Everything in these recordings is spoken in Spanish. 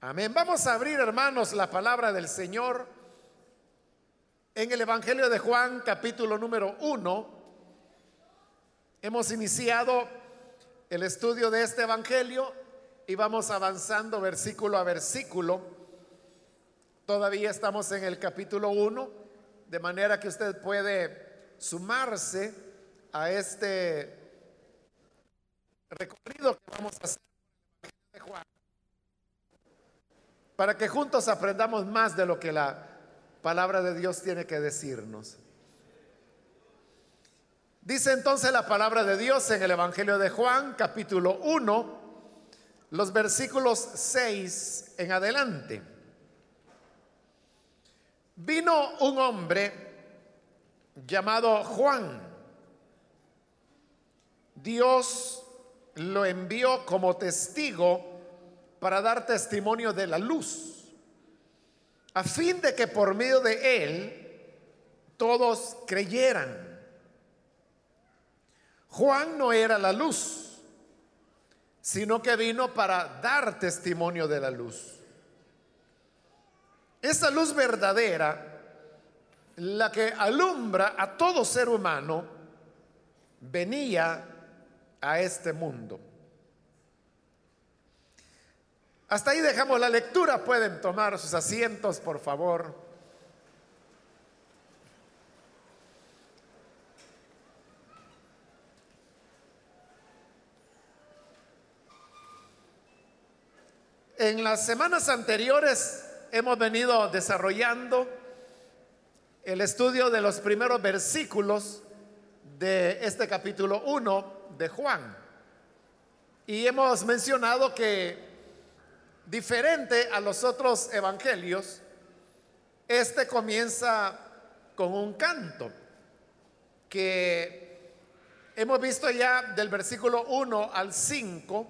Amén. Vamos a abrir, hermanos, la palabra del Señor en el Evangelio de Juan, capítulo número 1. Hemos iniciado el estudio de este Evangelio y vamos avanzando versículo a versículo. Todavía estamos en el capítulo 1, de manera que usted puede sumarse a este recorrido que vamos a hacer de Juan para que juntos aprendamos más de lo que la palabra de Dios tiene que decirnos. Dice entonces la palabra de Dios en el Evangelio de Juan, capítulo 1, los versículos 6 en adelante. Vino un hombre llamado Juan. Dios lo envió como testigo para dar testimonio de la luz, a fin de que por medio de él todos creyeran. Juan no era la luz, sino que vino para dar testimonio de la luz. Esa luz verdadera, la que alumbra a todo ser humano, venía a este mundo. Hasta ahí dejamos la lectura. Pueden tomar sus asientos, por favor. En las semanas anteriores hemos venido desarrollando el estudio de los primeros versículos de este capítulo 1 de Juan. Y hemos mencionado que Diferente a los otros evangelios, este comienza con un canto que hemos visto ya del versículo 1 al 5,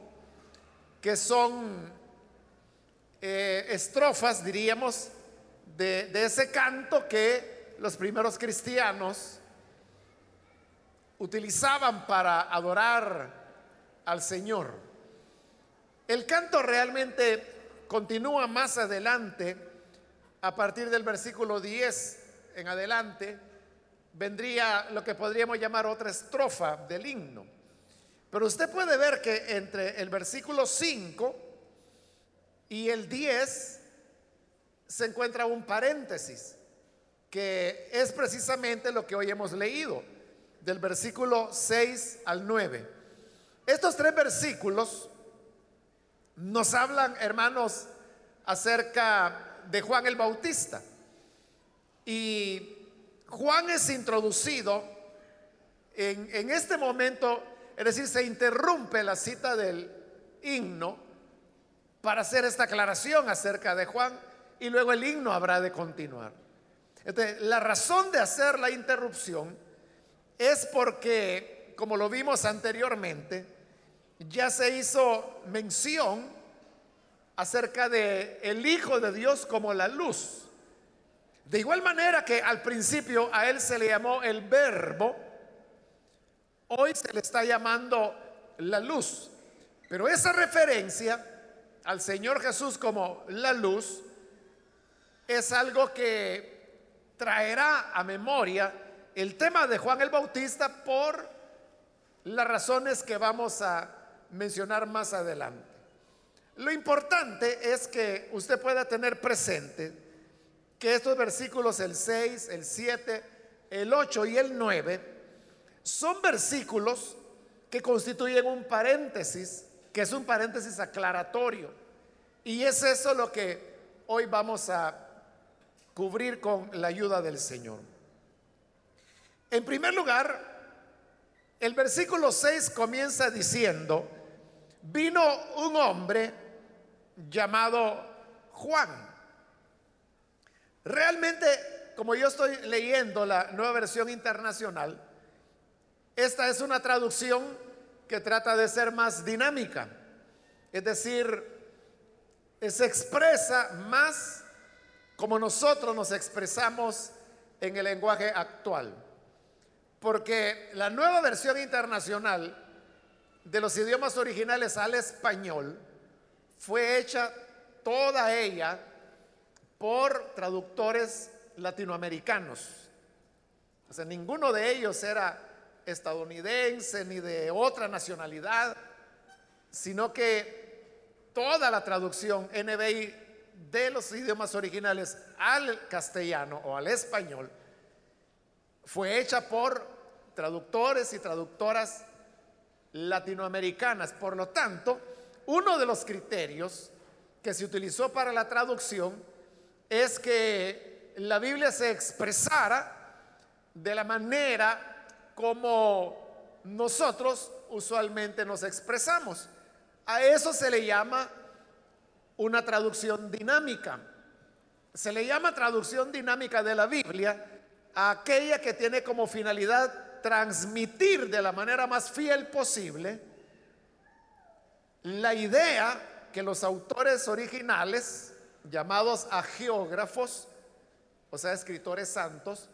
que son eh, estrofas, diríamos, de, de ese canto que los primeros cristianos utilizaban para adorar al Señor. El canto realmente continúa más adelante, a partir del versículo 10 en adelante, vendría lo que podríamos llamar otra estrofa del himno. Pero usted puede ver que entre el versículo 5 y el 10 se encuentra un paréntesis, que es precisamente lo que hoy hemos leído, del versículo 6 al 9. Estos tres versículos nos hablan, hermanos, acerca de Juan el Bautista. Y Juan es introducido en, en, este momento, es decir, se interrumpe la cita del himno para hacer esta aclaración acerca de Juan y luego el himno habrá de continuar. La razón de hacer la interrupción es porque, como lo vimos anteriormente, ya se hizo mención acerca de el Hijo de Dios como la luz. De igual manera que al principio a él se le llamó el verbo, hoy se le está llamando la luz. Pero esa referencia al Señor Jesús como la luz es algo que traerá a memoria el tema de Juan el Bautista por las razones que vamos a mencionar más adelante. Lo importante es que usted pueda tener presente que estos versículos, el 6, el 7, el 8 y el 9, son versículos que constituyen un paréntesis, que es un paréntesis aclaratorio. Y es eso lo que hoy vamos a cubrir con la ayuda del Señor. En primer lugar, el versículo 6 comienza diciendo, vino un hombre llamado Juan. Realmente, como yo estoy leyendo la nueva versión internacional, esta es una traducción que trata de ser más dinámica. Es decir, se expresa más como nosotros nos expresamos en el lenguaje actual. Porque la nueva versión internacional de los idiomas originales al español fue hecha toda ella por traductores latinoamericanos. O sea, ninguno de ellos era estadounidense ni de otra nacionalidad, sino que toda la traducción NBI de los idiomas originales al castellano o al español fue hecha por traductores y traductoras latinoamericanas. Por lo tanto, uno de los criterios que se utilizó para la traducción es que la Biblia se expresara de la manera como nosotros usualmente nos expresamos. A eso se le llama una traducción dinámica. Se le llama traducción dinámica de la Biblia a aquella que tiene como finalidad transmitir de la manera más fiel posible la idea que los autores originales, llamados geógrafos o sea, escritores santos,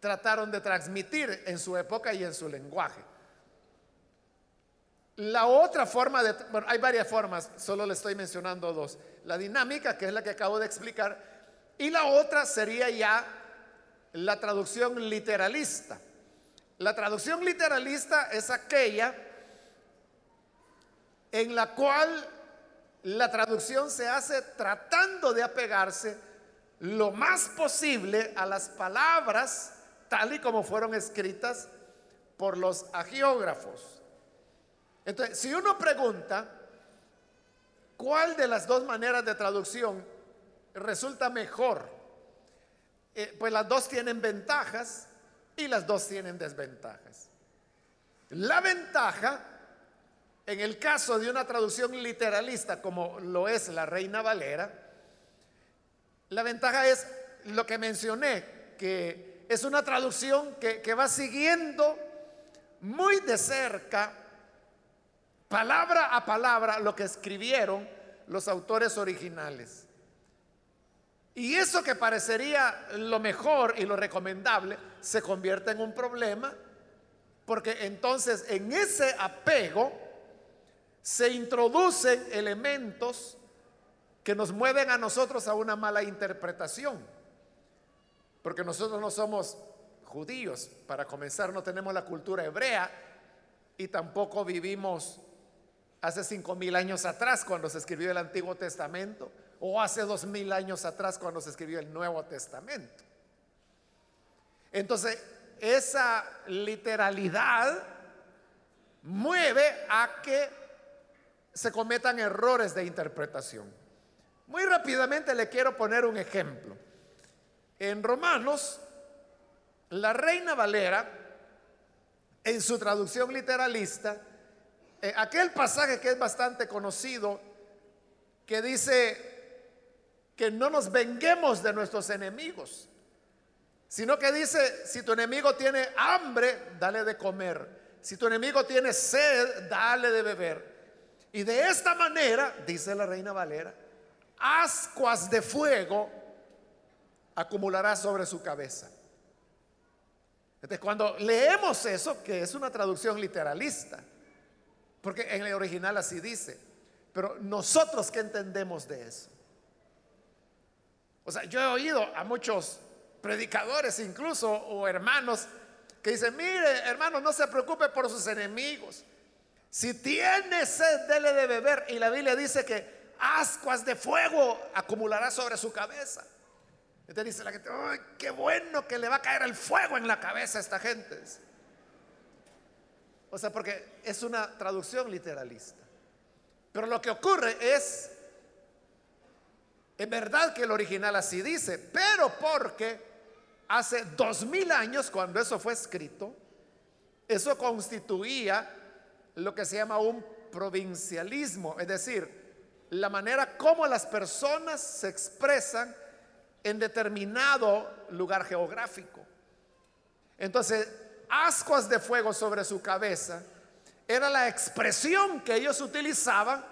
trataron de transmitir en su época y en su lenguaje. La otra forma de, bueno, hay varias formas, solo le estoy mencionando dos. La dinámica, que es la que acabo de explicar, y la otra sería ya la traducción literalista. La traducción literalista es aquella en la cual la traducción se hace tratando de apegarse lo más posible a las palabras tal y como fueron escritas por los agiógrafos. Entonces, si uno pregunta, ¿cuál de las dos maneras de traducción resulta mejor? Eh, pues las dos tienen ventajas y las dos tienen desventajas. La ventaja, en el caso de una traducción literalista como lo es la Reina Valera, la ventaja es lo que mencioné, que es una traducción que, que va siguiendo muy de cerca, palabra a palabra, lo que escribieron los autores originales. Y eso que parecería lo mejor y lo recomendable se convierte en un problema porque entonces en ese apego se introducen elementos que nos mueven a nosotros a una mala interpretación. Porque nosotros no somos judíos, para comenzar no tenemos la cultura hebrea y tampoco vivimos hace cinco mil años atrás cuando se escribió el Antiguo Testamento o hace dos mil años atrás cuando se escribió el Nuevo Testamento. Entonces, esa literalidad mueve a que se cometan errores de interpretación. Muy rápidamente le quiero poner un ejemplo. En Romanos, la Reina Valera, en su traducción literalista, eh, aquel pasaje que es bastante conocido, que dice, que no nos venguemos de nuestros enemigos, sino que dice, si tu enemigo tiene hambre, dale de comer. Si tu enemigo tiene sed, dale de beber. Y de esta manera, dice la reina Valera, ascuas de fuego acumulará sobre su cabeza. Entonces, cuando leemos eso, que es una traducción literalista, porque en el original así dice, pero nosotros qué entendemos de eso? O sea, yo he oído a muchos predicadores incluso o hermanos que dicen, mire hermano, no se preocupe por sus enemigos. Si tiene sed, dele de beber. Y la Biblia dice que ascuas de fuego acumulará sobre su cabeza. Entonces dice la gente, ¡ay, qué bueno que le va a caer el fuego en la cabeza a esta gente! O sea, porque es una traducción literalista. Pero lo que ocurre es es verdad que el original así dice, pero porque hace dos mil años, cuando eso fue escrito, eso constituía lo que se llama un provincialismo, es decir, la manera como las personas se expresan en determinado lugar geográfico. Entonces, ascuas de fuego sobre su cabeza era la expresión que ellos utilizaban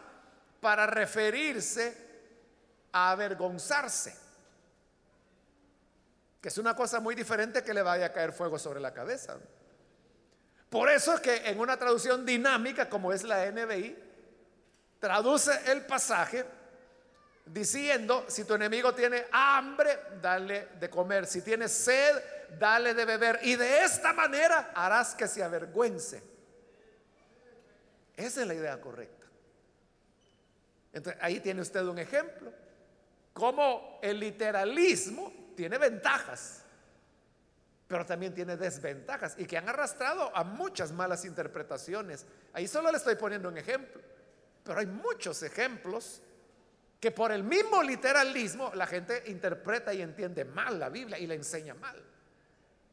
para referirse a avergonzarse. Que es una cosa muy diferente que le vaya a caer fuego sobre la cabeza. Por eso es que en una traducción dinámica como es la NBI, traduce el pasaje diciendo, si tu enemigo tiene hambre, dale de comer, si tiene sed, dale de beber, y de esta manera harás que se avergüence. Esa es la idea correcta. Entonces, ahí tiene usted un ejemplo, como el literalismo tiene ventajas, pero también tiene desventajas y que han arrastrado a muchas malas interpretaciones. Ahí solo le estoy poniendo un ejemplo, pero hay muchos ejemplos que por el mismo literalismo la gente interpreta y entiende mal la Biblia y la enseña mal.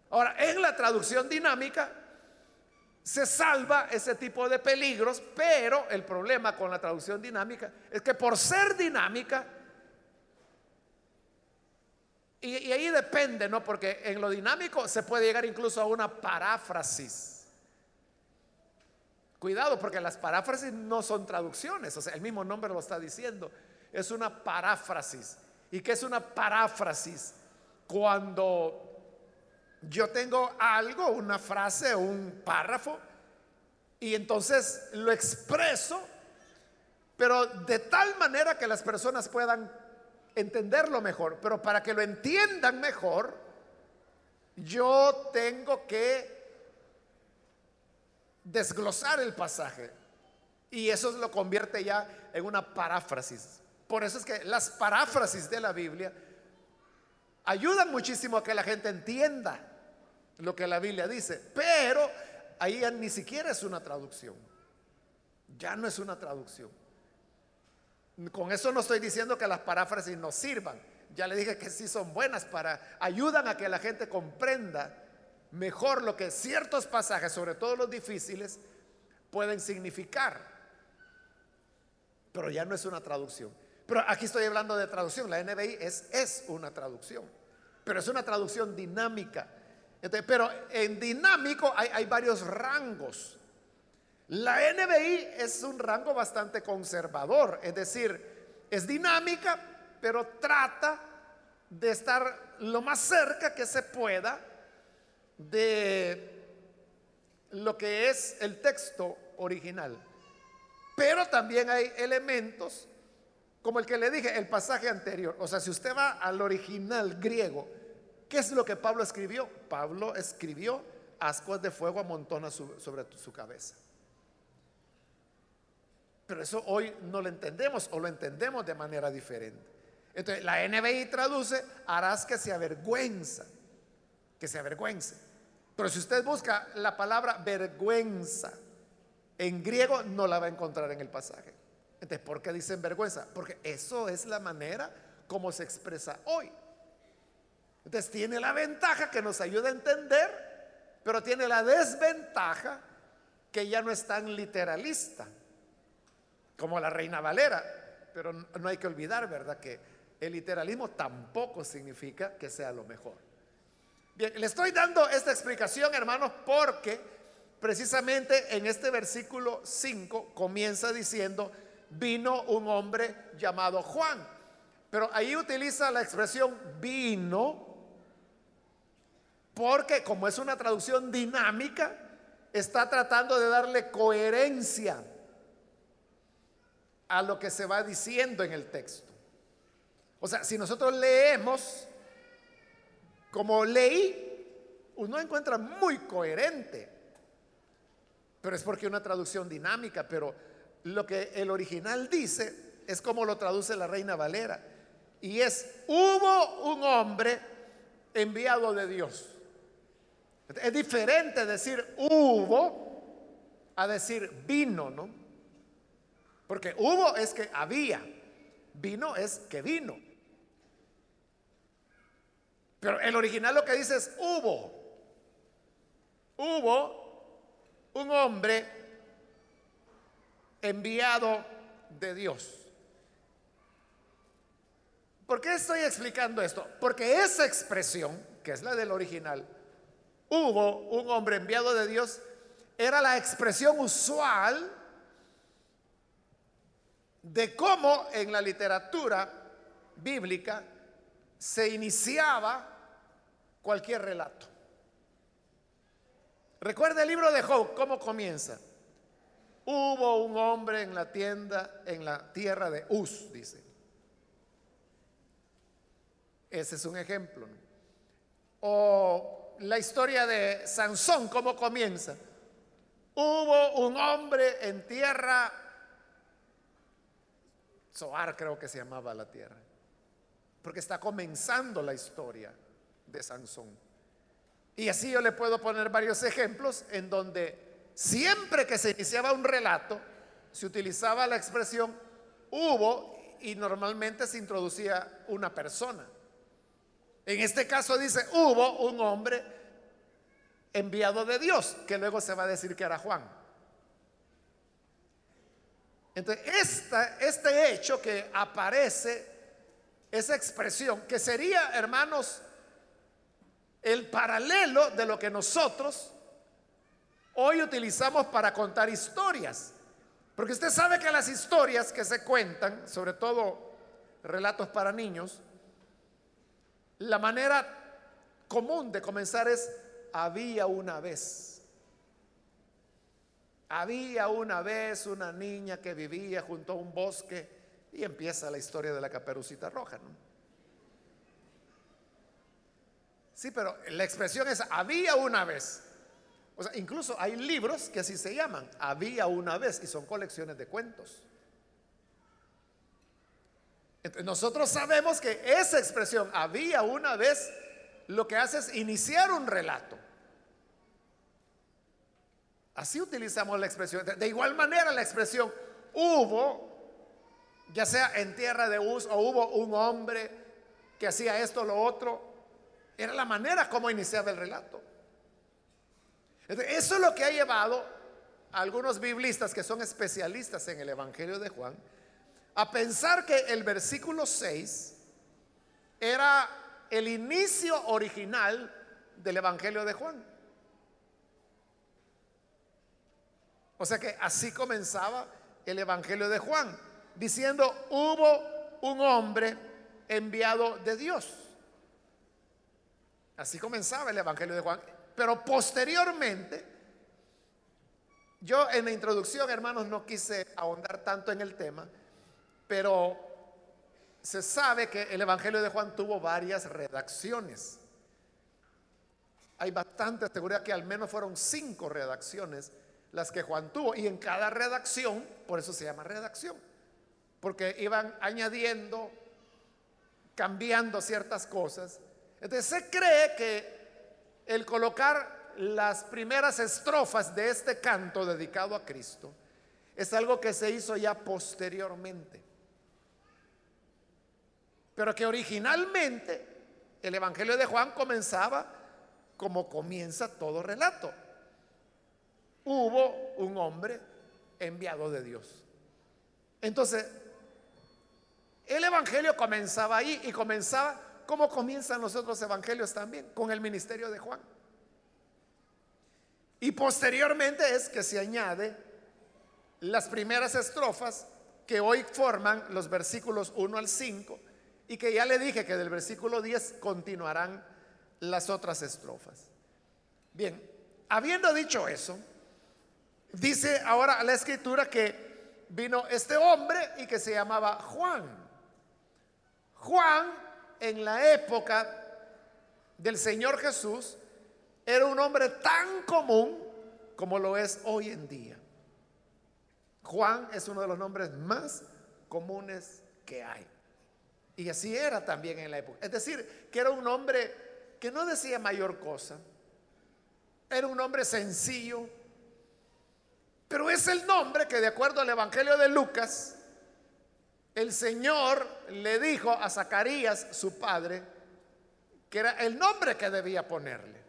Ahora, en la traducción dinámica se salva ese tipo de peligros, pero el problema con la traducción dinámica es que por ser dinámica, y, ahí depende, ¿no? Porque en lo dinámico se puede llegar incluso a una paráfrasis. Cuidado, porque las paráfrasis no son traducciones, o sea, el mismo nombre lo está diciendo es una paráfrasis. ¿Y qué es una paráfrasis? Cuando yo tengo algo, una frase, un párrafo, y entonces lo expreso, pero de tal manera que las personas puedan entenderlo mejor. Pero para que lo entiendan mejor, yo tengo que desglosar el pasaje. Y eso lo convierte ya en una paráfrasis. Por eso es que las paráfrasis de la Biblia ayudan muchísimo a que la gente entienda lo que la Biblia dice, pero ahí ya ni siquiera es una traducción. Ya no es una traducción. Con eso no estoy diciendo que las paráfrasis no sirvan. Ya le dije que sí son buenas para ayudan a que la gente comprenda mejor lo que ciertos pasajes, sobre todo los difíciles, pueden significar. Pero ya no es una traducción. Pero aquí estoy hablando de traducción. La NBI es, es una traducción. Pero es una traducción dinámica. pero en dinámico hay, hay varios rangos. La NBI es un rango bastante conservador. Es decir, es dinámica, pero trata de estar lo más cerca que se pueda de lo que es el texto original. Pero también hay elementos como el que le dije, el pasaje anterior. O sea, si usted va al original griego, ¿qué es lo que Pablo escribió? Pablo escribió ascuas de fuego amontonas sobre su cabeza. Pero eso hoy no lo entendemos o lo entendemos de manera diferente. Entonces, la NBI traduce, harás que se avergüenza, que se avergüence. Pero si usted busca la palabra vergüenza en griego, no la va a encontrar en el pasaje. Entonces, ¿por qué dicen vergüenza? Porque eso es la manera como se expresa hoy. Entonces, tiene la ventaja que nos ayuda a entender, pero tiene la desventaja que ya no es tan literalista como la Reina Valera. Pero no hay que olvidar, ¿verdad? Que el literalismo tampoco significa que sea lo mejor. Bien, le estoy dando esta explicación, hermanos, porque precisamente en este versículo 5 comienza diciendo, vino un hombre llamado Juan. Pero ahí utiliza la expresión vino porque como es una traducción dinámica, está tratando de darle coherencia a lo que se va diciendo en el texto. O sea, si nosotros leemos como leí, uno encuentra muy coherente, pero es porque una traducción dinámica, pero lo que el original dice es como lo traduce la Reina Valera. Y es, hubo un hombre enviado de Dios. Es diferente decir hubo a decir vino, ¿no? Porque hubo es que había, vino es que vino. Pero el original lo que dice es hubo. Hubo un hombre enviado de Dios. ¿Por qué estoy explicando esto? Porque esa expresión, que es la del original, hubo un hombre enviado de Dios, era la expresión usual de cómo en la literatura bíblica se iniciaba cualquier relato. Recuerda el libro de Job, ¿cómo comienza? Hubo un hombre en la tienda, en la tierra de Uz, dice. Ese es un ejemplo. O la historia de Sansón, ¿cómo comienza? Hubo un hombre en tierra, Soar creo que se llamaba la tierra, porque está comenzando la historia de Sansón. Y así yo le puedo poner varios ejemplos en donde siempre que se iniciaba un relato, se utilizaba la expresión hubo y normalmente se introducía una persona. En este caso dice, hubo un hombre enviado de Dios, que luego se va a decir que era Juan. Entonces, este hecho que aparece, esa expresión, que sería, hermanos, el paralelo de lo que nosotros hoy utilizamos para contar historias. Porque usted sabe que las historias que se cuentan, sobre todo relatos para niños, la manera común de comenzar es había una vez. Había una vez una niña que vivía junto a un bosque y empieza la historia de la caperucita roja. ¿no? Sí, pero la expresión es había una vez. O sea, incluso hay libros que así se llaman, había una vez, y son colecciones de cuentos. Nosotros sabemos que esa expresión, había una vez, lo que hace es iniciar un relato. Así utilizamos la expresión. De igual manera la expresión hubo, ya sea en tierra de Uz o hubo un hombre que hacía esto o lo otro, era la manera como iniciaba el relato. Eso es lo que ha llevado a algunos biblistas que son especialistas en el Evangelio de Juan a pensar que el versículo 6 era el inicio original del Evangelio de Juan. O sea que así comenzaba el Evangelio de Juan, diciendo, hubo un hombre enviado de Dios. Así comenzaba el Evangelio de Juan. Pero posteriormente, yo en la introducción, hermanos, no quise ahondar tanto en el tema, pero se sabe que el Evangelio de Juan tuvo varias redacciones. Hay bastante seguridad que al menos fueron cinco redacciones las que Juan tuvo. Y en cada redacción, por eso se llama redacción, porque iban añadiendo, cambiando ciertas cosas entonces se cree que el colocar las primeras estrofas de este canto dedicado a Cristo es algo que se hizo ya posteriormente. Pero que originalmente el Evangelio de Juan comenzaba como comienza todo relato. Hubo un hombre enviado de Dios. Entonces, el Evangelio comenzaba ahí y comenzaba ¿Cómo comienzan los otros evangelios también? Con el ministerio de Juan. Y posteriormente es que se añade las primeras estrofas que hoy forman los versículos 1 al 5 y que ya le dije que del versículo 10 continuarán las otras estrofas. Bien, habiendo dicho eso, dice ahora la escritura que vino este hombre y que se llamaba Juan. Juan en la época del Señor Jesús era un hombre tan común como lo es hoy en día. Juan es uno de los nombres más comunes que hay. Y así era también en la época. Es decir, que era un hombre que no decía mayor cosa. Era un hombre sencillo. Pero es el nombre que de acuerdo al Evangelio de Lucas, el Señor le dijo a Zacarías, su padre, que era el nombre que debía ponerle.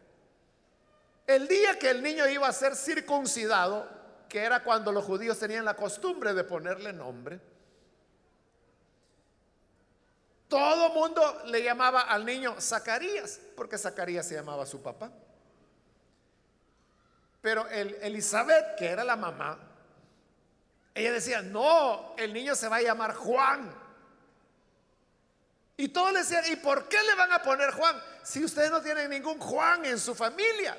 El día que el niño iba a ser circuncidado, que era cuando los judíos tenían la costumbre de ponerle nombre, todo mundo le llamaba al niño Zacarías, porque Zacarías se llamaba su papá. Pero el Elizabeth, que era la mamá, ella decía, no, el niño se va a llamar Juan. Y todos le decían, ¿y por qué le van a poner Juan si ustedes no tienen ningún Juan en su familia?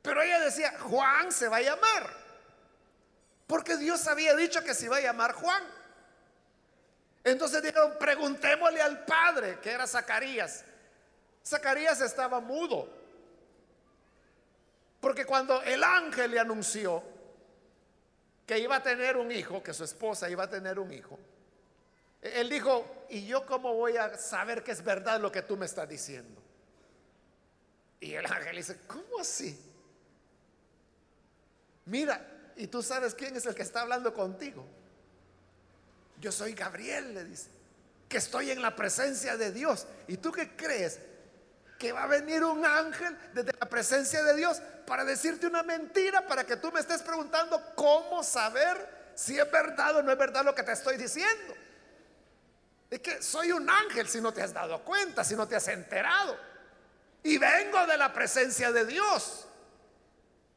Pero ella decía, Juan se va a llamar. Porque Dios había dicho que se iba a llamar Juan. Entonces dijeron, preguntémosle al padre, que era Zacarías. Zacarías estaba mudo. Porque cuando el ángel le anunció que iba a tener un hijo, que su esposa iba a tener un hijo, él dijo, ¿y yo cómo voy a saber que es verdad lo que tú me estás diciendo? Y el ángel dice, ¿cómo así? Mira, ¿y tú sabes quién es el que está hablando contigo? Yo soy Gabriel, le dice, que estoy en la presencia de Dios. ¿Y tú qué crees? Que va a venir un ángel desde la presencia de Dios para decirte una mentira, para que tú me estés preguntando cómo saber si es verdad o no es verdad lo que te estoy diciendo. Es que soy un ángel si no te has dado cuenta, si no te has enterado. Y vengo de la presencia de Dios.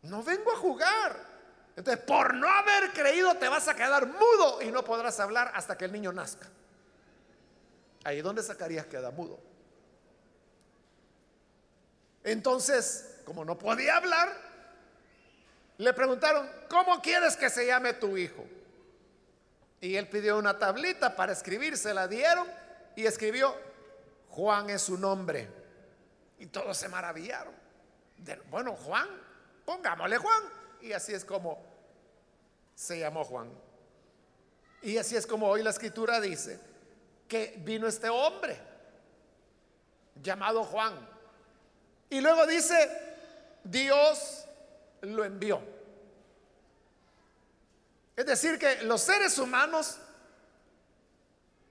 No vengo a jugar. Entonces, por no haber creído, te vas a quedar mudo y no podrás hablar hasta que el niño nazca. Ahí donde Zacarías queda mudo. Entonces, como no podía hablar, le preguntaron, ¿cómo quieres que se llame tu hijo? Y él pidió una tablita para escribir, se la dieron y escribió, Juan es su nombre. Y todos se maravillaron. bueno, Juan, pongámosle Juan. Y así es como se llamó Juan. Y así es como hoy la escritura dice que vino este hombre llamado Juan. Y luego dice, Dios lo envió. Es decir, que los seres humanos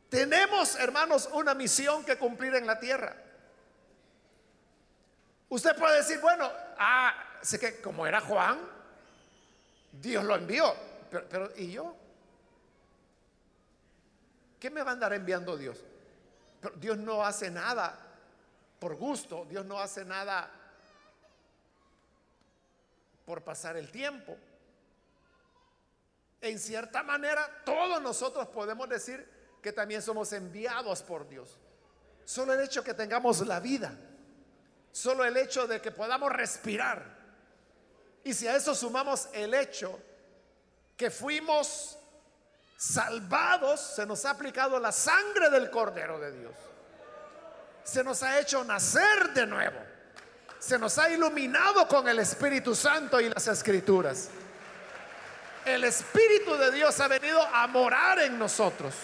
tenemos, hermanos, una misión que cumplir en la tierra. Usted puede decir, bueno, ah, sé que como era Juan, Dios lo envió, pero, ¿y yo? ¿Qué me va a andar enviando Dios? Pero Dios no hace nada por gusto, Dios no hace nada por pasar el tiempo. En cierta manera, todos nosotros podemos decir que también somos enviados por Dios. Solo el hecho que tengamos la vida, solo el hecho de que podamos respirar. Y si a eso sumamos el hecho que fuimos salvados, se nos ha aplicado la sangre del Cordero de Dios. Se nos ha hecho nacer de nuevo. Se nos ha iluminado con el Espíritu Santo y las Escrituras el Espíritu de Dios ha venido a morar en nosotros.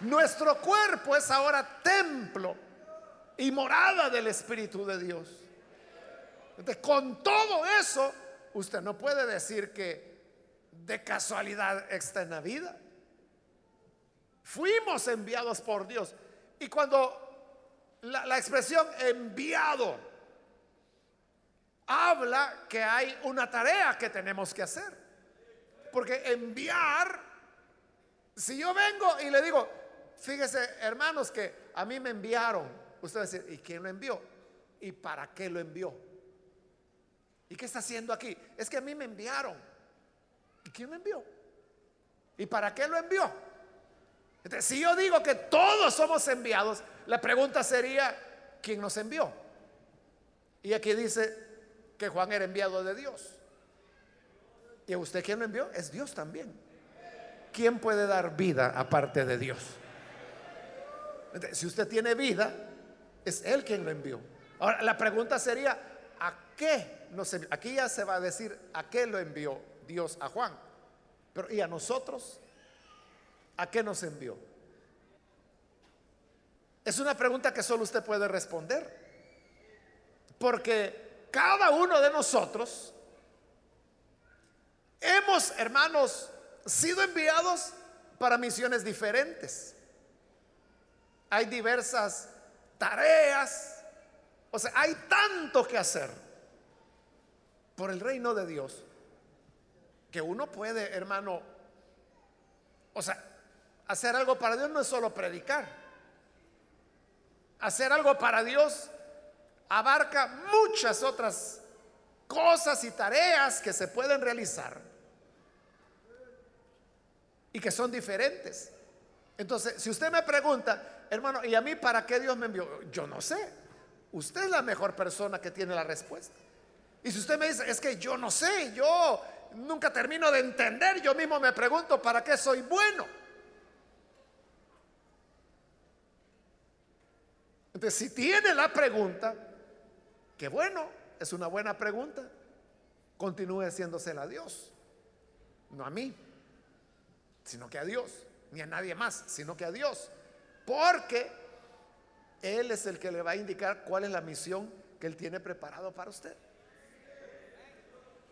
Nuestro cuerpo es ahora templo y morada del Espíritu de Dios. Entonces, con todo eso, usted no puede decir que de casualidad está en la vida. Fuimos enviados por Dios. Y cuando la, la expresión enviado habla que hay una tarea que tenemos que hacer. Porque enviar, si yo vengo y le digo, fíjese hermanos que a mí me enviaron, usted va a decir, ¿y quién lo envió? ¿Y para qué lo envió? ¿Y qué está haciendo aquí? Es que a mí me enviaron. ¿Y quién lo envió? ¿Y para qué lo envió? Si yo digo que todos somos enviados, la pregunta sería, ¿quién nos envió? Y aquí dice que Juan era enviado de Dios. ¿Y a usted quién lo envió? Es Dios también. ¿Quién puede dar vida aparte de Dios? Si usted tiene vida, es Él quien lo envió. Ahora, la pregunta sería, ¿a qué nos envió? Aquí ya se va a decir, ¿a qué lo envió Dios a Juan? Pero, ¿y a nosotros? ¿A qué nos envió? Es una pregunta que solo usted puede responder. Porque cada uno de nosotros Hemos, hermanos, sido enviados para misiones diferentes. Hay diversas tareas. O sea, hay tanto que hacer por el reino de Dios que uno puede, hermano, o sea, hacer algo para Dios no es solo predicar. Hacer algo para Dios abarca muchas otras cosas y tareas que se pueden realizar y que son diferentes. Entonces, si usted me pregunta, hermano, ¿y a mí para qué Dios me envió? Yo no sé. Usted es la mejor persona que tiene la respuesta. Y si usted me dice, es que yo no sé, yo nunca termino de entender, yo mismo me pregunto, ¿para qué soy bueno? Entonces, si tiene la pregunta, que bueno, es una buena pregunta, continúe haciéndosela a Dios, no a mí, sino que a Dios, ni a nadie más, sino que a Dios, porque Él es el que le va a indicar cuál es la misión que Él tiene preparado para usted.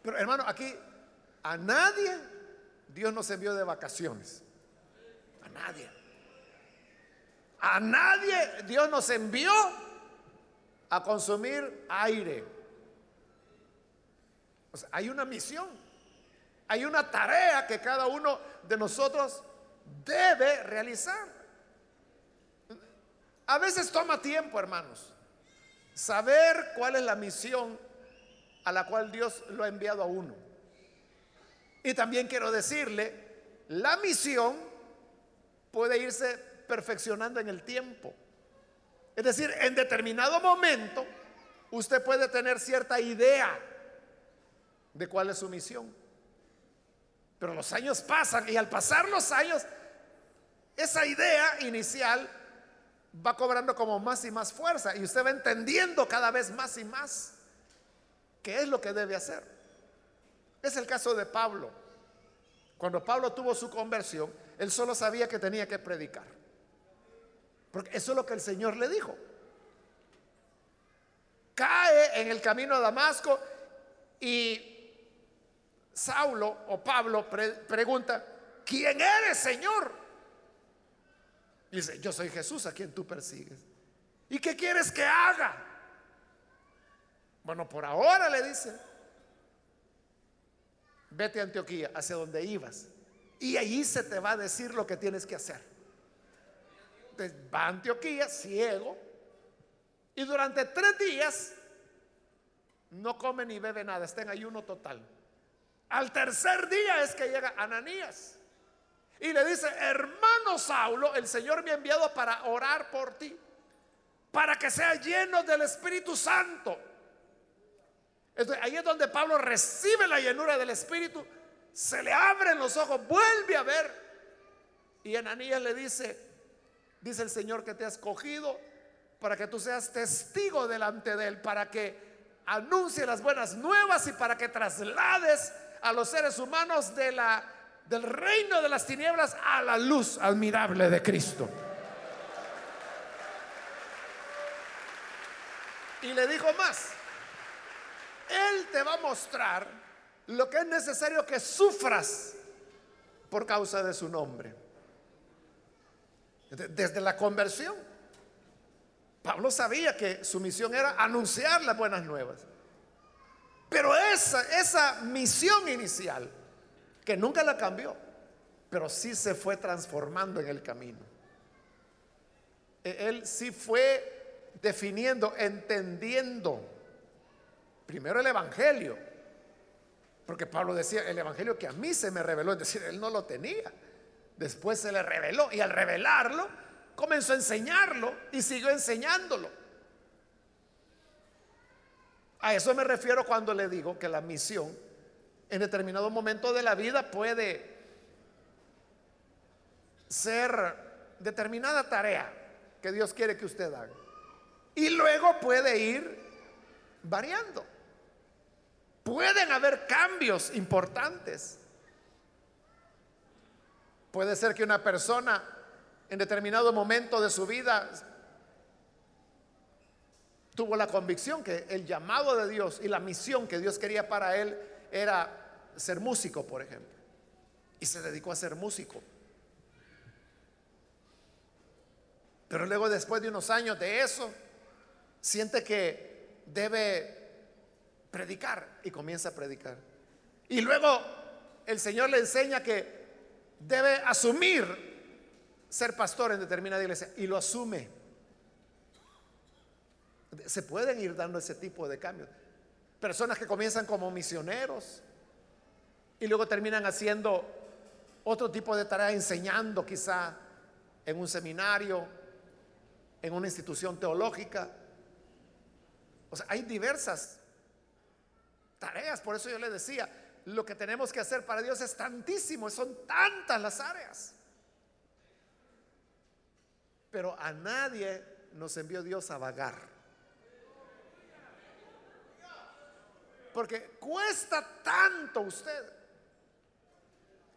Pero hermano, aquí a nadie Dios nos envió de vacaciones. A nadie. A nadie Dios nos envió a consumir aire. hay una misión, hay una tarea que cada uno de nosotros debe realizar. A veces toma tiempo, hermanos, saber cuál es la misión a la cual Dios lo ha enviado a uno. Y también quiero decirle, la misión puede irse perfeccionando en el tiempo. Es decir, en determinado momento usted puede tener cierta idea de cuál es su misión. Pero los años pasan y al pasar los años, esa idea inicial va cobrando como más y más fuerza y usted va entendiendo cada vez más y más qué es lo que debe hacer. Es el caso de Pablo. Cuando Pablo tuvo su conversión, él solo sabía que tenía que predicar. Porque eso es lo que el Señor le dijo. Cae en el camino a Damasco y Saulo o Pablo pregunta, ¿quién eres, Señor? Y dice, yo soy Jesús a quien tú persigues. ¿Y qué quieres que haga? Bueno, por ahora le dice, vete a Antioquía, hacia donde ibas. Y ahí se te va a decir lo que tienes que hacer va a Antioquía ciego y durante tres días no come ni bebe nada, está en ayuno total. Al tercer día es que llega Ananías y le dice, hermano Saulo, el Señor me ha enviado para orar por ti, para que sea lleno del Espíritu Santo. Entonces, ahí es donde Pablo recibe la llenura del Espíritu, se le abren los ojos, vuelve a ver. Y Ananías le dice, dice el Señor que te ha escogido para que tú seas testigo delante de Él, para que anuncie las buenas nuevas y para que traslades a los seres humanos del reino de las tinieblas a la luz admirable de Cristo. Y le dijo más, Él te va a mostrar lo que es necesario que sufras por causa de su nombre. Desde la conversión. Pablo sabía que su misión era anunciar las buenas nuevas. Pero esa, esa misión inicial, que nunca la cambió, pero sí se fue transformando en el camino. E, él sí fue definiendo, entendiendo primero el Evangelio, porque Pablo decía, el Evangelio que a mí se me reveló, es decir, él no lo tenía. Después se le reveló y al revelarlo comenzó a enseñarlo y siguió enseñándolo. A eso me refiero cuando le digo que la misión en determinado momento de la vida puede ser determinada tarea que Dios quiere que usted haga. Y luego puede ir variando. Pueden haber cambios importantes. Puede ser que una persona en determinado momento de su vida tuvo la convicción que el llamado de Dios y la misión que Dios quería para él era ser músico, por ejemplo. Y se dedicó a ser músico. Pero luego después de unos años de eso, siente que debe predicar y comienza a predicar. Y luego el Señor le enseña que debe asumir ser pastor en determinada iglesia y lo asume. Se pueden ir dando ese tipo de cambios. Personas que comienzan como misioneros y luego terminan haciendo otro tipo de tarea, enseñando quizá en un seminario, en una institución teológica. O sea, hay diversas tareas, por eso yo le decía, lo que tenemos que hacer para Dios es tantísimo, son tantas las áreas. Pero a nadie nos envió Dios a vagar. Porque cuesta tanto usted.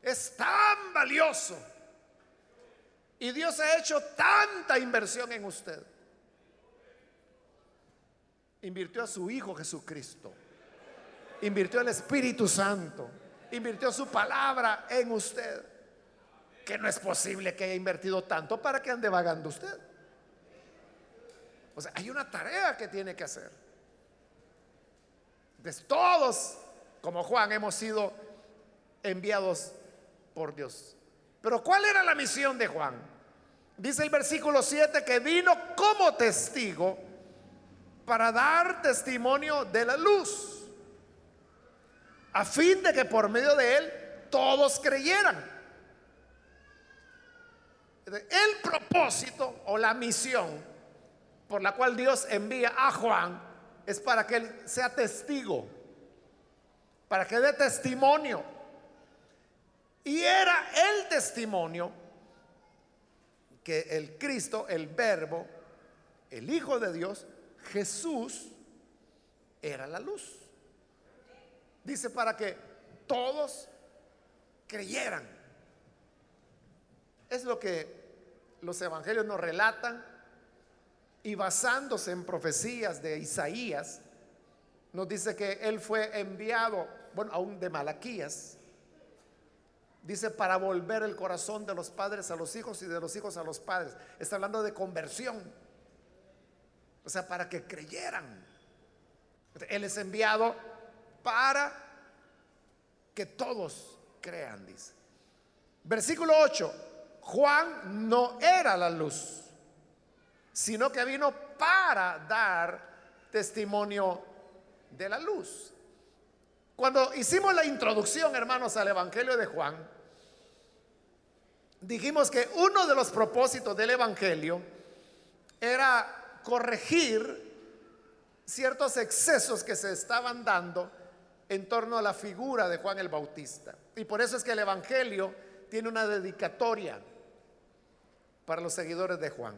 Es tan valioso. Y Dios ha hecho tanta inversión en usted. Invirtió a su Hijo Jesucristo. Invirtió el Espíritu Santo. Invirtió su palabra en usted. Que no es posible que haya invertido tanto para que ande vagando usted. O sea, hay una tarea que tiene que hacer. Entonces, todos, como Juan, hemos sido enviados por Dios. Pero ¿cuál era la misión de Juan? Dice el versículo 7 que vino como testigo para dar testimonio de la luz, a fin de que por medio de él todos creyeran. El propósito o la misión por la cual Dios envía a Juan es para que él sea testigo, para que dé testimonio. Y era el testimonio que el Cristo, el Verbo, el Hijo de Dios, Jesús, era la luz. Dice para que todos creyeran. Es lo que los evangelios nos relatan y basándose en profecías de Isaías, nos dice que él fue enviado, bueno, aún de Malaquías, dice para volver el corazón de los padres a los hijos y de los hijos a los padres. Está hablando de conversión, o sea, para que creyeran. Él es enviado para que todos crean, dice. Versículo 8, Juan no era la luz sino que vino para dar testimonio de la luz. Cuando hicimos la introducción, hermanos, al Evangelio de Juan, dijimos que uno de los propósitos del Evangelio era corregir ciertos excesos que se estaban dando en torno a la figura de Juan el Bautista. Y por eso es que el Evangelio tiene una dedicatoria para los seguidores de Juan.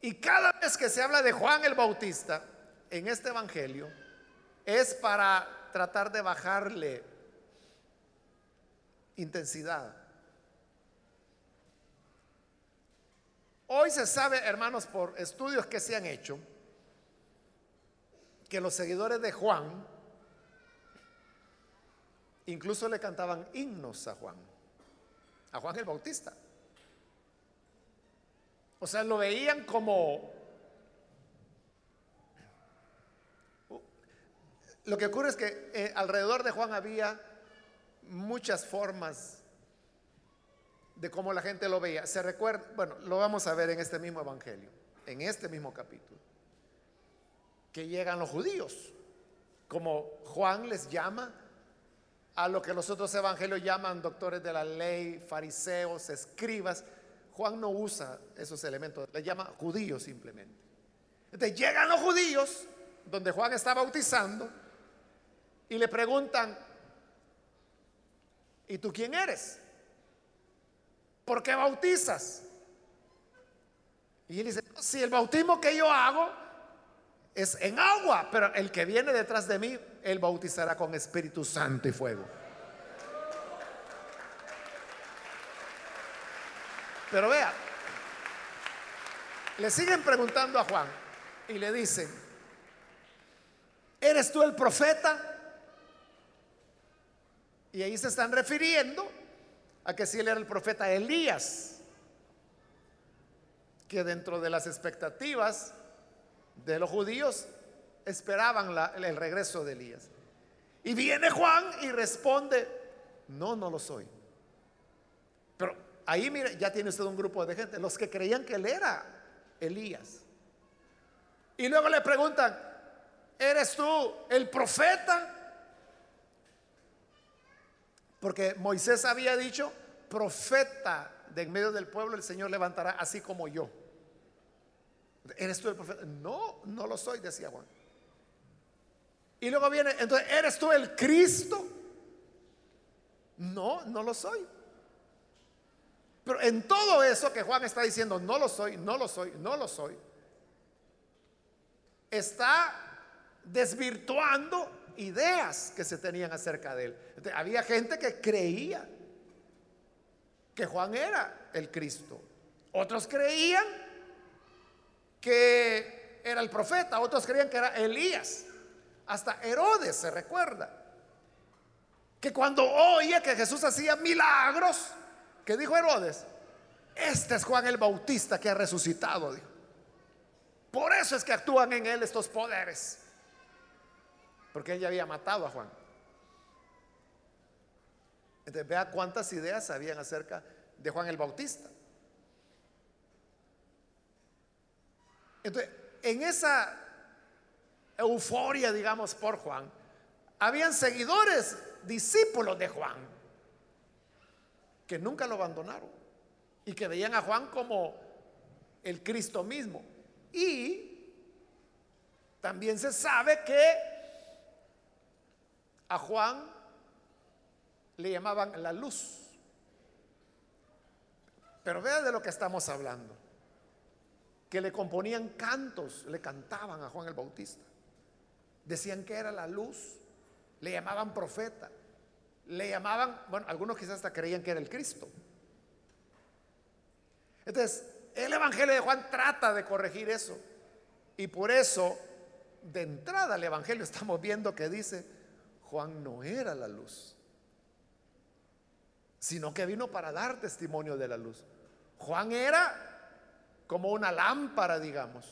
Y cada vez que se habla de Juan el Bautista en este Evangelio, es para tratar de bajarle intensidad. Hoy se sabe, hermanos, por estudios que se han hecho, que los seguidores de Juan incluso le cantaban himnos a Juan, a Juan el Bautista. O sea, lo veían como... Lo que ocurre es que eh, alrededor de Juan había muchas formas de cómo la gente lo veía. Se recuerda, bueno, lo vamos a ver en este mismo evangelio, en este mismo capítulo, que llegan los judíos, como Juan les llama a lo que los otros evangelios llaman doctores de la ley, fariseos, escribas, Juan no usa esos elementos, le llama judíos simplemente. Entonces llegan los judíos, donde Juan está bautizando, y le preguntan, ¿y tú quién eres? ¿Por qué bautizas? Y él dice, si el bautismo que yo hago es en agua, pero el que viene detrás de mí, él bautizará con Espíritu Santo y fuego. Pero vea, le siguen preguntando a Juan y le dicen, ¿eres tú el profeta? Y ahí se están refiriendo a que si él era el profeta Elías, que dentro de las expectativas de los judíos esperaban el regreso de Elías. Y viene Juan y responde, no, no lo soy. Pero ahí mire, ya tiene usted un grupo de gente, los que creían que él era Elías. Y luego le preguntan, ¿eres tú el profeta? Porque Moisés había dicho, profeta de en medio del pueblo el Señor levantará así como yo. ¿Eres tú el profeta? No, no lo soy, decía Juan. Y luego viene, entonces, ¿eres tú el Cristo? No, no lo soy. Pero en todo eso que Juan está diciendo, no lo soy, no lo soy, no lo soy, está desvirtuando ideas que se tenían acerca de él. había gente que creía que Juan era el Cristo. Otros creían que era el profeta, otros creían que era Elías. Hasta Herodes se recuerda que cuando oye que Jesús hacía milagros, que dijo Herodes, este es Juan el Bautista que ha resucitado. Por eso es que actúan en él estos poderes. Porque él ya había matado a Juan. Entonces vea cuántas ideas habían acerca de Juan el Bautista. Entonces, en esa euforia, digamos, por Juan, habían seguidores, discípulos de Juan, que nunca lo abandonaron y que veían a Juan como el Cristo mismo. Y también se sabe que a Juan le llamaban la luz. Pero vea de lo que estamos hablando. Que le componían cantos, le cantaban a Juan el Bautista. Decían que era la luz, le llamaban profeta, le llamaban, bueno, algunos quizás hasta creían que era el Cristo. Entonces, el Evangelio de Juan trata de corregir eso. Y por eso, de entrada al Evangelio estamos viendo que dice, Juan no era la luz, sino que vino para dar testimonio de la luz. Juan era como una lámpara, digamos,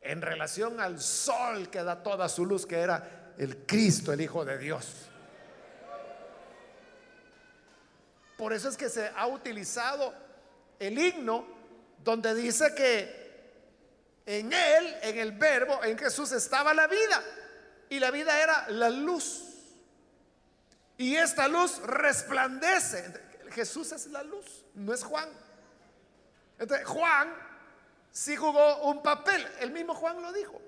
en relación al sol que da toda su luz, que era el Cristo, el Hijo de Dios. Por eso es que se ha utilizado el himno donde dice que en él, en el verbo, en Jesús estaba la vida. Y la vida era la luz. Y esta luz resplandece. Jesús es la luz, no es Juan. Entonces, Juan sí jugó un papel. El mismo Juan lo dijo.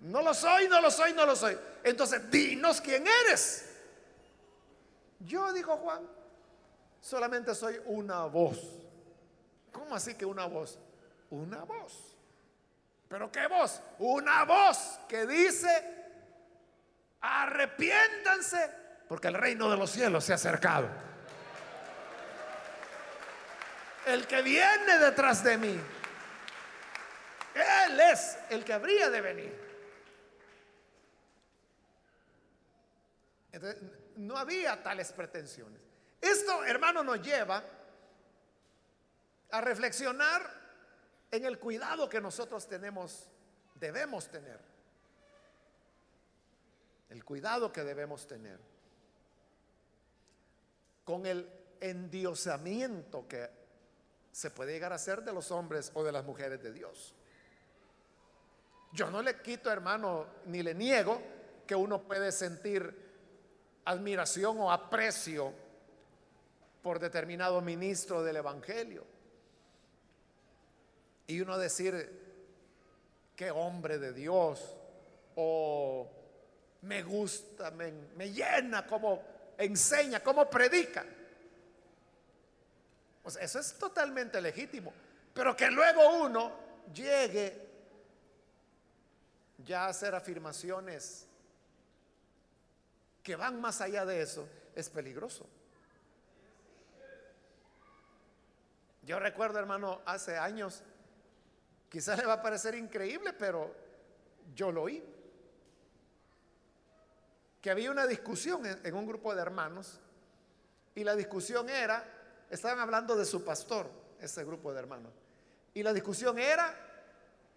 No lo soy, no lo soy, no lo soy. Entonces, dinos quién eres. Yo, dijo Juan, solamente soy una voz. ¿Cómo así que una voz? Una voz. ¿Pero qué voz? Una voz que dice, arrepiéntanse porque el reino de los cielos se ha acercado. El que viene detrás de mí, Él es el que habría de venir. Entonces, no había tales pretensiones. Esto, hermano, nos lleva a reflexionar en el cuidado que nosotros tenemos, debemos tener. El cuidado que debemos tener con el endiosamiento que se puede llegar a hacer de los hombres o de las mujeres de Dios. Yo no le quito, hermano, ni le niego que uno puede sentir admiración o aprecio por determinado ministro del Evangelio. Y uno decir, qué hombre de Dios, o me gusta, me, llena, como enseña, como predica. Eso es totalmente legítimo. Pero que luego uno llegue ya a hacer afirmaciones que van más allá de eso, es peligroso. Yo recuerdo, hermano, hace años, quizás le va a parecer increíble, pero yo lo oí, que había una discusión en, un grupo de hermanos y la discusión era, estaban hablando de su pastor, ese grupo de hermanos, y la discusión era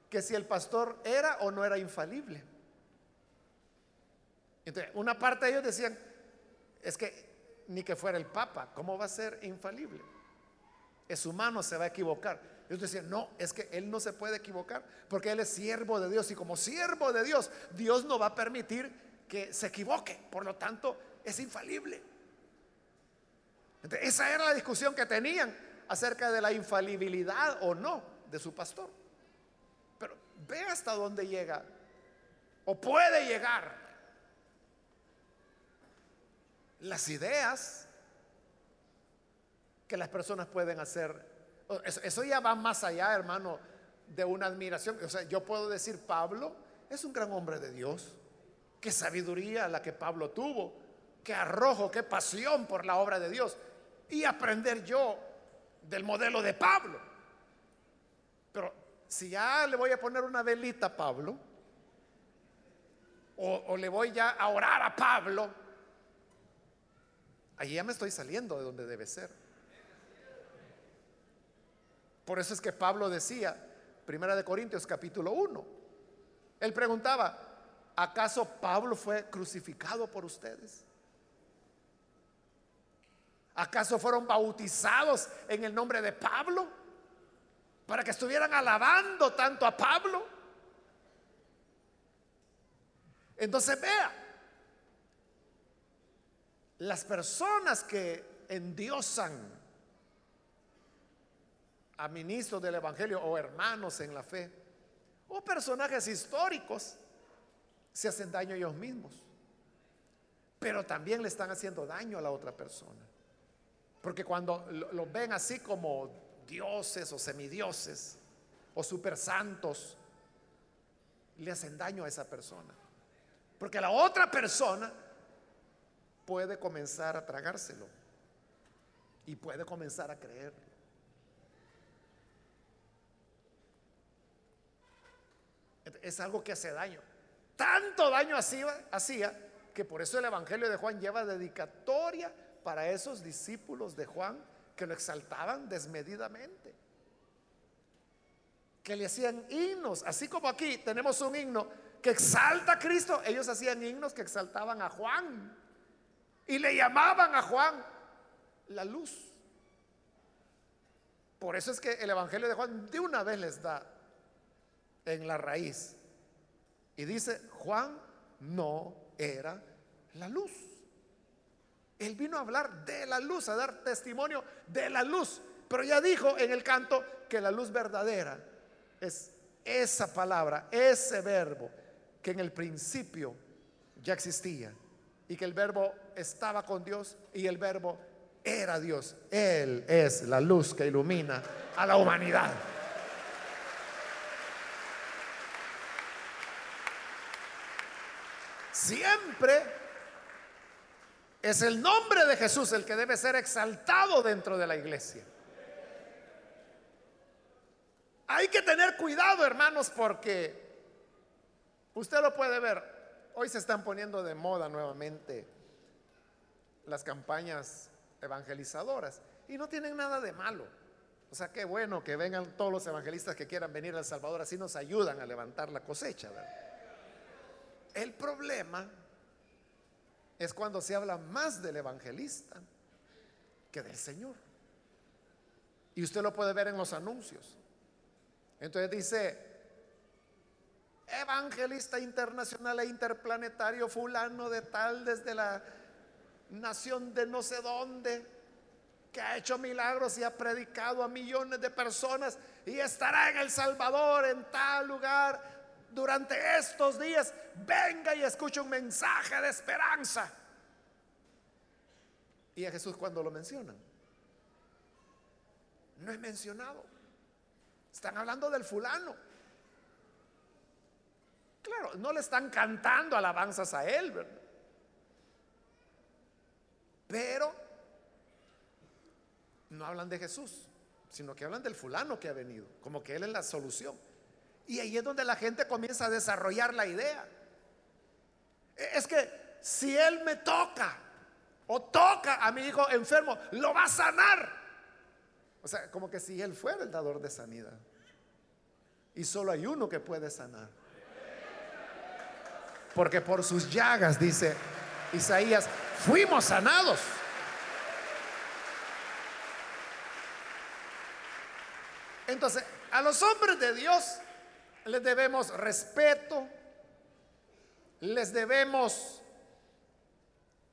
que si el pastor era o no era infalible. Entonces, una parte de ellos decían, es que ni que fuera el Papa, ¿cómo va a ser infalible? Es humano, se va a equivocar. Ellos decían, no, es que él no se puede equivocar porque él es siervo de Dios y como siervo de Dios, Dios no va a permitir que se equivoque. Por lo tanto, es infalible. Esa era la discusión que tenían acerca de la infalibilidad o no de su pastor. Pero ve hasta dónde llega o puede llegar las ideas que las personas pueden hacer. Eso, ya va más allá, hermano, de una admiración. O sea, yo puedo decir, Pablo es un gran hombre de Dios. Qué sabiduría la que Pablo tuvo. Qué arrojo, qué pasión por la obra de Dios. Y aprender yo del modelo de Pablo. Pero si ya le voy a poner una velita a Pablo, o, le voy ya a orar a Pablo, ahí ya me estoy saliendo de donde debe ser. Por eso es que Pablo decía, Primera de Corintios capítulo 1, él preguntaba, ¿acaso Pablo fue crucificado por ustedes? ¿Acaso fueron bautizados en el nombre de Pablo? Para que estuvieran alabando tanto a Pablo. Entonces vea, las personas que endiosan a ministros del Evangelio o hermanos en la fe, o personajes históricos, se hacen daño ellos mismos, pero también le están haciendo daño a la otra persona. Porque cuando los ven así como dioses o semidioses o super santos, le hacen daño a esa persona. Porque la otra persona puede comenzar a tragárselo y puede comenzar a creer. Es algo que hace daño. Tanto daño hacía, hacía que por eso el Evangelio de Juan lleva dedicatoria para esos discípulos de Juan que lo exaltaban desmedidamente. Que le hacían himnos, así como aquí tenemos un himno que exalta a Cristo, ellos hacían himnos que exaltaban a Juan y le llamaban a Juan la luz. Por eso es que el Evangelio de Juan de una vez les da en la raíz y dice, Juan no era la luz. Él vino a hablar de la luz, a dar testimonio de la luz. Pero ya dijo en el canto que la luz verdadera es esa palabra, ese verbo que en el principio ya existía y que el verbo estaba con Dios y el verbo era Dios. Él es la luz que ilumina a la humanidad. Siempre es el nombre de Jesús el que debe ser exaltado dentro de la iglesia. Hay que tener cuidado, hermanos, porque Usted lo puede ver. Hoy se están poniendo de moda nuevamente las campañas evangelizadoras y no tienen nada de malo. O sea, qué bueno que vengan todos los evangelistas que quieran venir al Salvador, así nos ayudan a levantar la cosecha. El problema es cuando se habla más del evangelista que del Señor. Y usted lo puede ver en los anuncios. Entonces dice, evangelista internacional e interplanetario fulano de tal desde la nación de no sé dónde, que ha hecho milagros y ha predicado a millones de personas y estará en El Salvador, en tal lugar, durante estos días. Venga y escuche un mensaje de esperanza. Y a Jesús cuando lo mencionan, no es mencionado. Están hablando del fulano. Claro, no le están cantando alabanzas a él. Pero no hablan de Jesús, sino que hablan del fulano que ha venido, como que él es la solución. Y ahí es donde la gente comienza a desarrollar la idea. E, es que si él me toca o toca a mi hijo enfermo, lo va a sanar. O sea, como que si él fuera el dador de sanidad. Y solo hay uno que puede sanar. Porque por sus llagas, dice Isaías, fuimos sanados. Entonces, a los hombres de Dios les debemos respeto, les debemos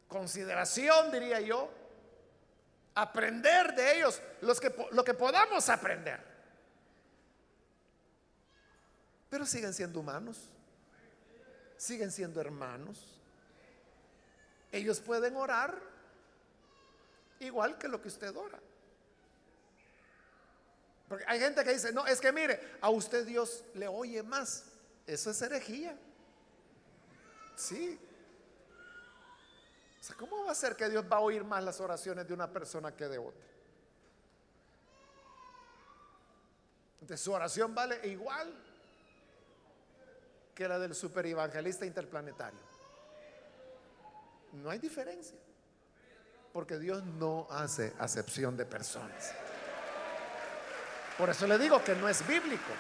consideración, diría yo, aprender de ellos los que, lo que podamos aprender. Pero siguen siendo humanos siguen siendo hermanos. Ellos pueden orar igual que lo que usted ora. Porque hay gente que dice, no, es que mire, a usted Dios le oye más. Eso es herejía. Sí. O sea, ¿cómo va a ser que Dios va a oír más las oraciones de una persona que de otra? Entonces su oración vale igual que la del superevangelista interplanetario. No hay diferencia. Porque Dios no hace acepción de personas. Por eso le digo que no es bíblico.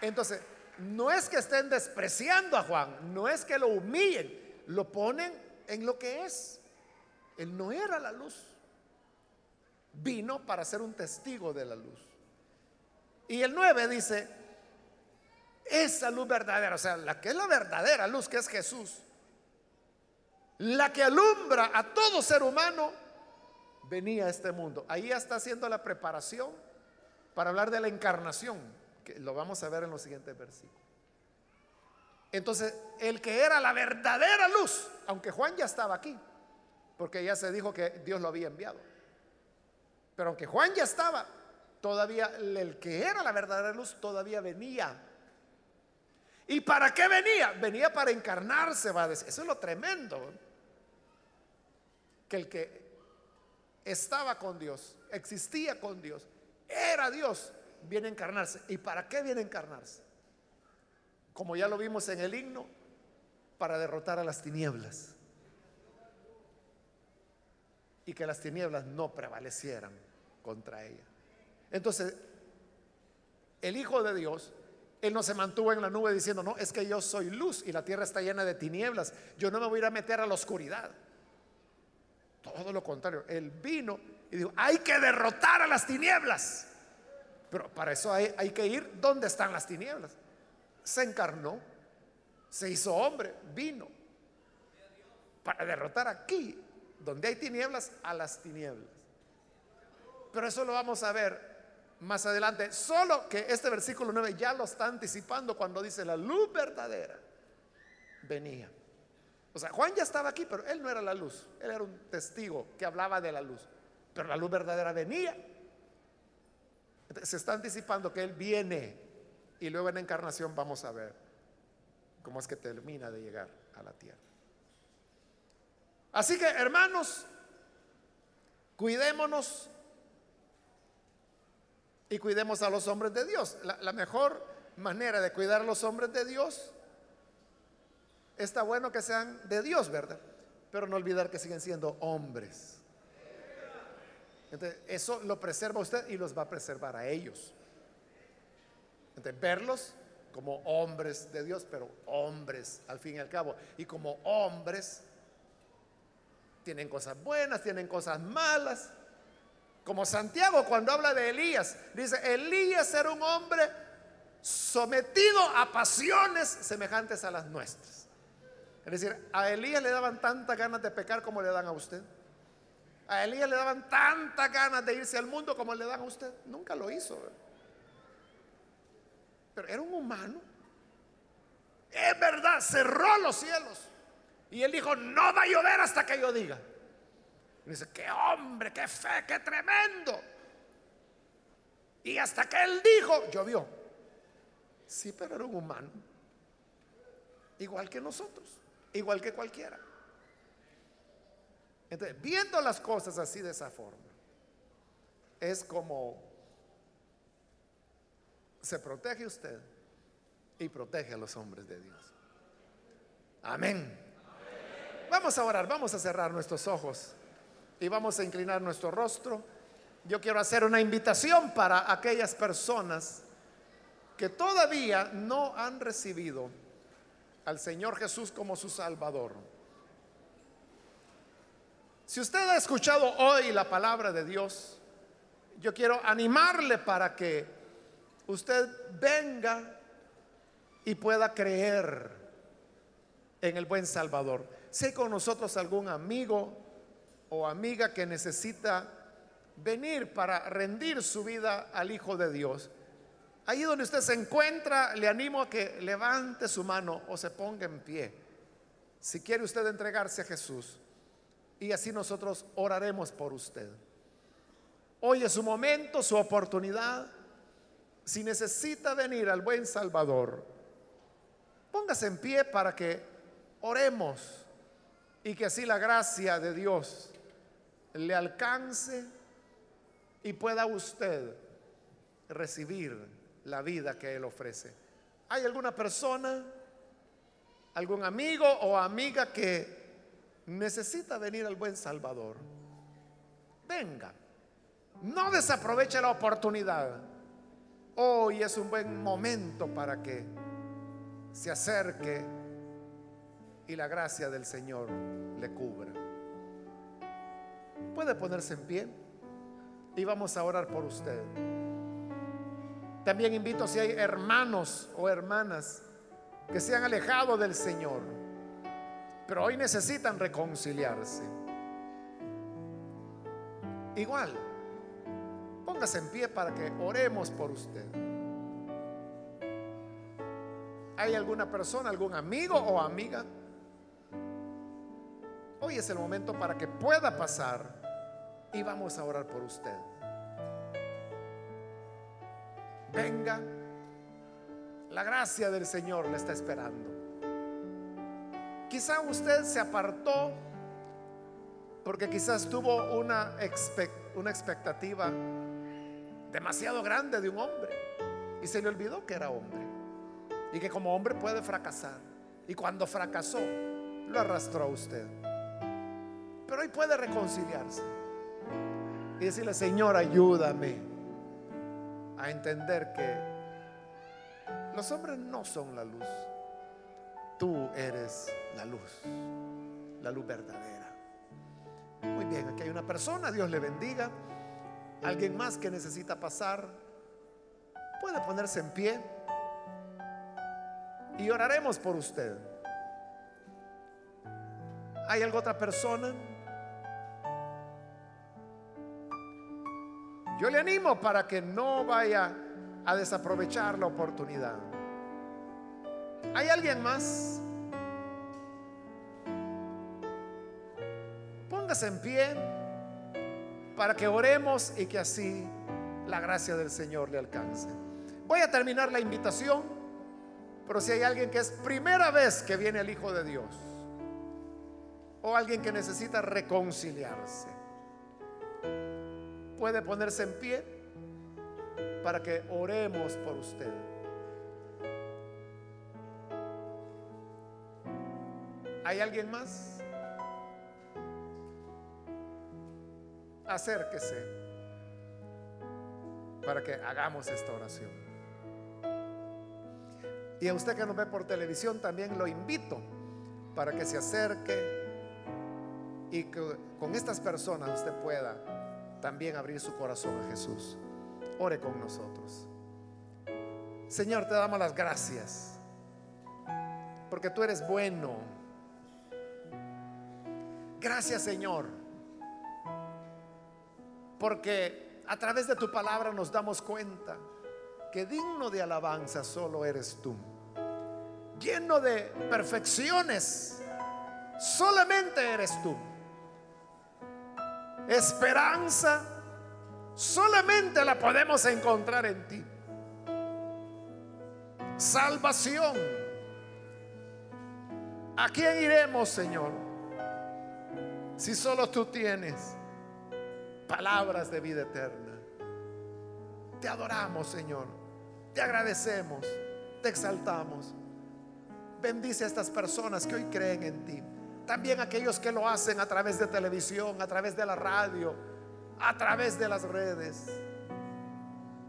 Entonces, no es que estén despreciando a Juan, no es que lo humillen, lo ponen en lo que es. Él no era la luz. Vino para ser un testigo de la luz. Y el 9 dice, esa luz verdadera, o sea, la que es la verdadera luz, que es Jesús, la que alumbra a todo ser humano, venía a este mundo. Ahí está haciendo la preparación para hablar de la encarnación, que lo vamos a ver en los siguientes versículos. Entonces, el que era la verdadera luz, aunque Juan ya estaba aquí, porque ya se dijo que Dios lo había enviado. Pero aunque Juan ya estaba, todavía el que era la verdadera luz todavía venía. ¿Y para qué venía? Venía para encarnarse, va a decir. Eso es lo tremendo. Que el que estaba con Dios, existía con Dios, era Dios, viene a encarnarse. ¿Y para qué viene a encarnarse? Como ya lo vimos en el himno, para derrotar a las tinieblas. Y que las tinieblas no prevalecieran contra ella. Entonces, el Hijo de Dios, Él no se mantuvo en la nube diciendo, no, es que yo soy luz y la tierra está llena de tinieblas. Yo no me voy a ir a meter a la oscuridad. Todo lo contrario, Él vino y dijo, hay que derrotar a las tinieblas. Pero para eso hay, que ir donde están las tinieblas. Se encarnó, se hizo hombre, vino para derrotar aquí, donde hay tinieblas, a las tinieblas. Pero eso lo vamos a ver más adelante. Solo que este versículo 9 ya lo está anticipando cuando dice la luz verdadera venía. O sea, Juan ya estaba aquí, pero él no era la luz. Él era un testigo que hablaba de la luz. Pero la luz verdadera venía. se está anticipando que él viene. Y luego en la encarnación vamos a ver cómo es que termina de llegar a la tierra. Así que, hermanos, cuidémonos y cuidemos a los hombres de Dios. La, mejor manera de cuidar a los hombres de Dios está bueno que sean de Dios, ¿verdad? Pero no olvidar que siguen siendo hombres. Entonces, eso lo preserva usted y los va a preservar a ellos. Entonces, verlos como hombres de Dios, pero hombres al fin y al cabo. Y como hombres, tienen cosas buenas, tienen cosas malas. Como Santiago cuando habla de Elías, dice, Elías era un hombre sometido a pasiones semejantes a las nuestras. Es decir, a Elías le daban tantas ganas de pecar como le dan a usted. A Elías le daban tantas ganas de irse al mundo como le dan a usted. Nunca lo hizo. Pero era un humano. Es verdad, cerró los cielos. Y él dijo, no va a llover hasta que yo diga dice, qué hombre, qué fe, qué tremendo. Y hasta que él dijo, llovió. Sí, pero era un humano. Igual que nosotros, igual que cualquiera. Entonces, viendo las cosas así de esa forma, es como se protege usted y protege a los hombres de Dios. Amén. Vamos a orar, vamos a cerrar nuestros ojos y vamos a inclinar nuestro rostro. Yo quiero hacer una invitación para aquellas personas que todavía no han recibido al Señor Jesús como su Salvador. Si usted ha escuchado hoy la palabra de Dios, yo quiero animarle para que usted venga y pueda creer en el buen Salvador. Sé con nosotros algún amigo, o amiga que necesita venir para rendir su vida al Hijo de Dios, ahí donde usted se encuentra, le animo a que levante su mano o se ponga en pie. Si quiere usted entregarse a Jesús, y así nosotros oraremos por usted. Hoy es su momento, su oportunidad. Si necesita venir al buen Salvador, póngase en pie para que oremos y que así la gracia de Dios le alcance y pueda usted recibir la vida que Él ofrece. ¿Hay alguna persona, algún amigo o amiga que necesita venir al buen Salvador? Venga, no desaproveche la oportunidad. Hoy es un buen momento para que se acerque y la gracia del Señor le cubra. Puede ponerse en pie y vamos a orar por usted. También invito si hay hermanos o hermanas que se han alejado del Señor, pero hoy necesitan reconciliarse. Igual, póngase en pie para que oremos por usted. ¿Hay alguna persona, algún amigo o amiga? Hoy es el momento para que pueda pasar y vamos a orar por usted. Venga, la gracia del Señor le está esperando. Quizá usted se apartó porque quizás tuvo una, expectativa demasiado grande de un hombre y se le olvidó que era hombre y que como hombre puede fracasar. Y cuando fracasó, lo arrastró a usted. Pero hoy puede reconciliarse y decirle, Señor, ayúdame a entender que los hombres no son la luz. Tú eres la luz, la luz verdadera. Muy bien, aquí hay una persona, Dios le bendiga. Alguien más que necesita pasar, puede ponerse en pie y oraremos por usted. ¿Hay alguna otra persona? Yo le animo para que no vaya a desaprovechar la oportunidad. ¿Hay alguien más? Póngase en pie para que oremos y que así la gracia del Señor le alcance. Voy a terminar la invitación, pero si hay alguien que es primera vez que viene el Hijo de Dios o alguien que necesita reconciliarse, puede ponerse en pie para que oremos por usted. ¿Hay alguien más? Acérquese para que hagamos esta oración. Y a usted que nos ve por televisión también lo invito para que se acerque y que con estas personas usted pueda también abrir su corazón a Jesús. Ore con nosotros. Señor, te damos las gracias. Porque tú eres bueno. Gracias, Señor. Porque a través de tu palabra nos damos cuenta que digno de alabanza solo eres tú. Lleno de perfecciones, solamente eres tú. Esperanza solamente la podemos encontrar en ti. Salvación. ¿A quién iremos, Señor? Si solo tú tienes palabras de vida eterna. Te adoramos, Señor. Te agradecemos. Te exaltamos. Bendice a estas personas que hoy creen en ti. También aquellos que lo hacen a través de televisión, a través de la radio, a través de las redes.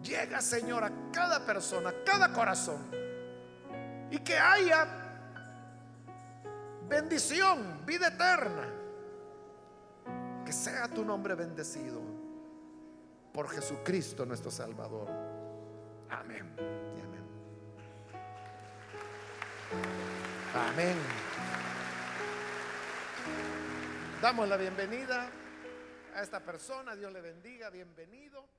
Llega, Señor, a cada persona, a cada corazón. Y que haya bendición, vida eterna. Que sea tu nombre bendecido por Jesucristo nuestro Salvador. Amén. amén. Amén. Damos la bienvenida a esta persona, Dios le bendiga, bienvenido.